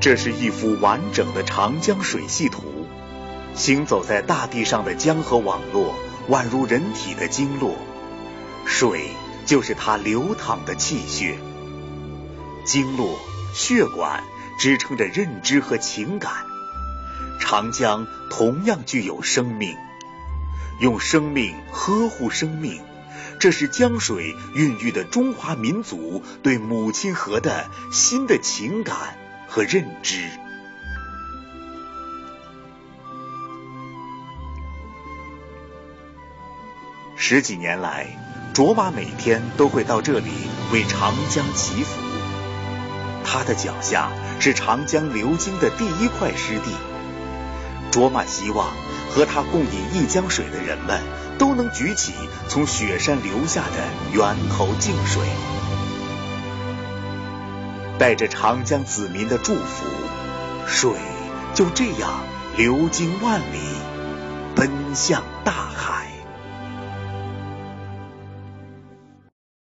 这是一幅完整的长江水系图，行走在大地上的江河网络宛如人体的经络，水就是它流淌的气血，经络、血管支撑着认知和情感。长江同样具有生命，用生命呵护生命，这是江水孕育的中华民族对母亲河的新的情感。和认知。十几年来，卓玛每天都会到这里为长江祈福。他的脚下是长江流经的第一块湿地。卓玛希望和他共饮一江水的人们都能举起从雪山流下的源头净水。带着长江子民的祝福，水就这样流经万里，奔向大海。